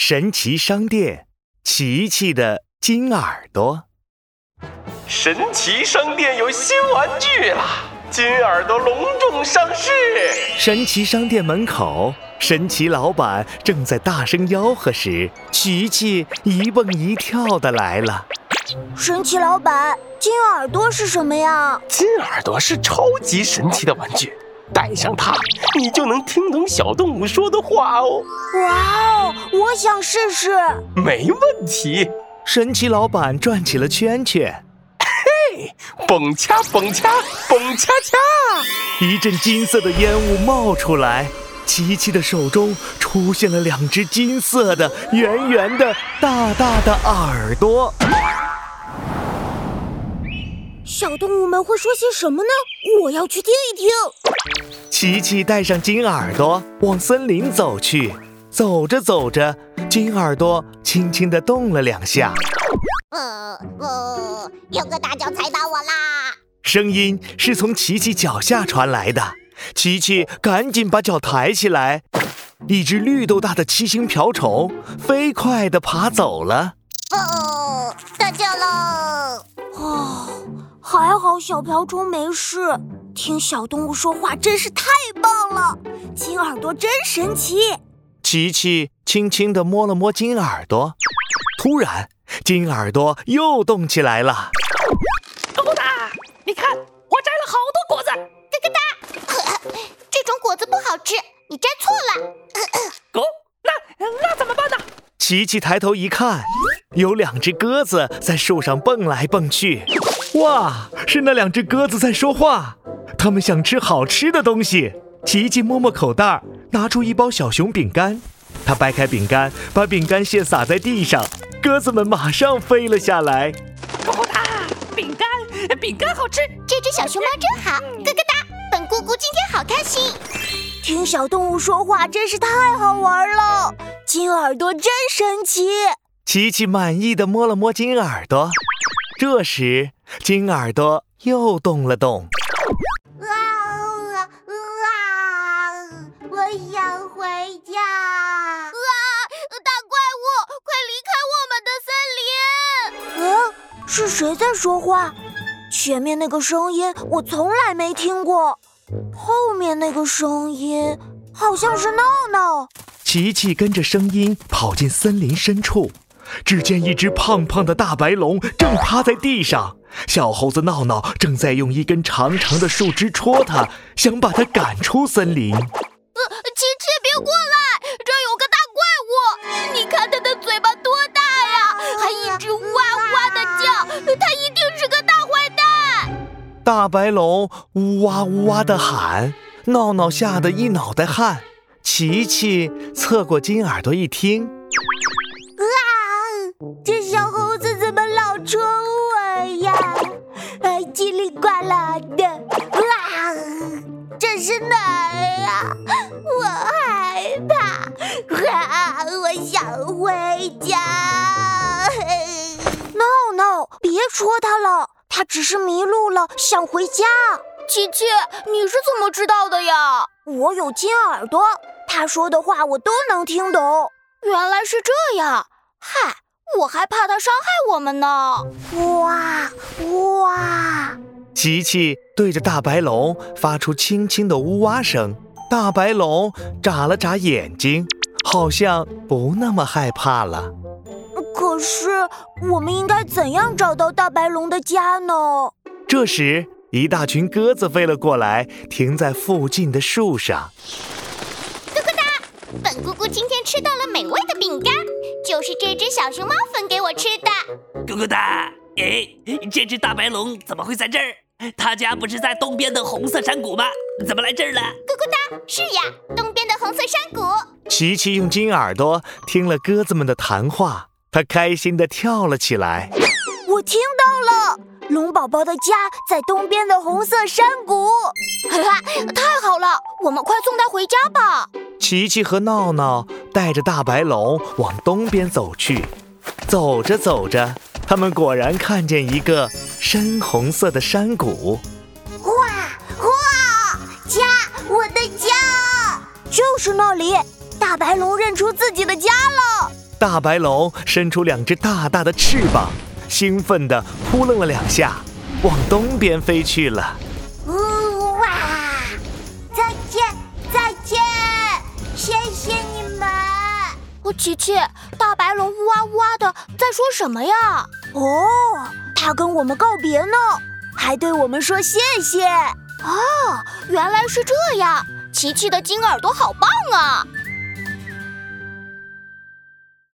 神奇商店，奇奇的金耳朵。神奇商店有新玩具啦！金耳朵隆重上市。神奇商店门口，神奇老板正在大声吆喝时，琪琪一蹦一跳的来了。神奇老板，金耳朵是什么呀？金耳朵是超级神奇的玩具。带上它，你就能听懂小动物说的话哦！哇哦，我想试试。没问题。神奇老板转起了圈圈，嘿，蹦恰蹦恰蹦恰恰，一阵金色的烟雾冒出来，琪琪的手中出现了两只金色的、圆圆的、大大的耳朵。小动物们会说些什么呢？我要去听一听。琪琪带上金耳朵往森林走去，走着走着，金耳朵轻轻地动了两下。呃呃，有个大脚踩到我啦！声音是从琪琪脚下传来的。琪琪赶紧把脚抬起来，一只绿豆大的七星瓢虫飞快地爬走了。哦，得救喽！哦。还好小瓢虫没事，听小动物说话真是太棒了。金耳朵真神奇。琪琪轻轻地摸了摸金耳朵，突然金耳朵又动起来了。咕咕哒，你看我摘了好多果子。咯咯哒，这种果子不好吃，你摘错了。哦，那那怎么办呢？琪琪抬头一看，有两只鸽子在树上蹦来蹦去。哇，是那两只鸽子在说话，它们想吃好吃的东西。琪琪摸摸口袋，拿出一包小熊饼干，他掰开饼干，把饼干屑撒在地上，鸽子们马上飞了下来。咕咕哒，饼干，饼干好吃。这只小熊猫真好，咯咯哒，本姑姑今天好开心。听小动物说话真是太好玩了，金耳朵真神奇。琪琪满意的摸了摸金耳朵。这时，金耳朵又动了动。啊啊啊！我想回家。啊！大怪物，快离开我们的森林！嗯，是谁在说话？前面那个声音我从来没听过，后面那个声音好像是闹闹。琪琪跟着声音跑进森林深处。只见一只胖胖的大白龙正趴在地上，小猴子闹闹正在用一根长长的树枝戳它，想把它赶出森林。呃，琪琪，别过来，这有个大怪物，你看它的嘴巴多大呀，还一直哇哇的叫，它一定是个大坏蛋。大白龙呜哇呜哇的喊，闹闹吓得一脑袋汗。琪琪侧过金耳朵一听。哪儿呀？我害怕，啊，我想回家。No No，，别戳它了，它只是迷路了，想回家。琪琪，你是怎么知道的呀？我有金耳朵，他说的话我都能听懂。原来是这样，嗨。我还怕他伤害我们呢！哇哇！琪琪对着大白龙发出轻轻的呜哇声，大白龙眨了眨眼睛，好像不那么害怕了。可是，我们应该怎样找到大白龙的家呢？这时，一大群鸽子飞了过来，停在附近的树上。咕咕哒，本姑姑今天吃到了美味的饼干。就是这只小熊猫分给我吃的。咕咕哒，哎，这只大白龙怎么会在这儿？他家不是在东边的红色山谷吗？怎么来这儿了？咕咕哒，是呀，东边的红色山谷。琪琪用金耳朵听了鸽子们的谈话，他开心地跳了起来。我听到了，龙宝宝的家在东边的红色山谷。哈哈，太好了，我们快送他回家吧。琪琪和闹闹带着大白龙往东边走去，走着走着，他们果然看见一个深红色的山谷。哇哇，家，我的家，就是那里！大白龙认出自己的家了。大白龙伸出两只大大的翅膀，兴奋地扑棱了两下，往东边飞去了。呜哇！再见，再见，谢谢你们。哦，琪琪，大白龙呜哇呜哇的在说什么呀？哦，他跟我们告别呢，还对我们说谢谢。哦，原来是这样。琪琪的金耳朵好棒啊！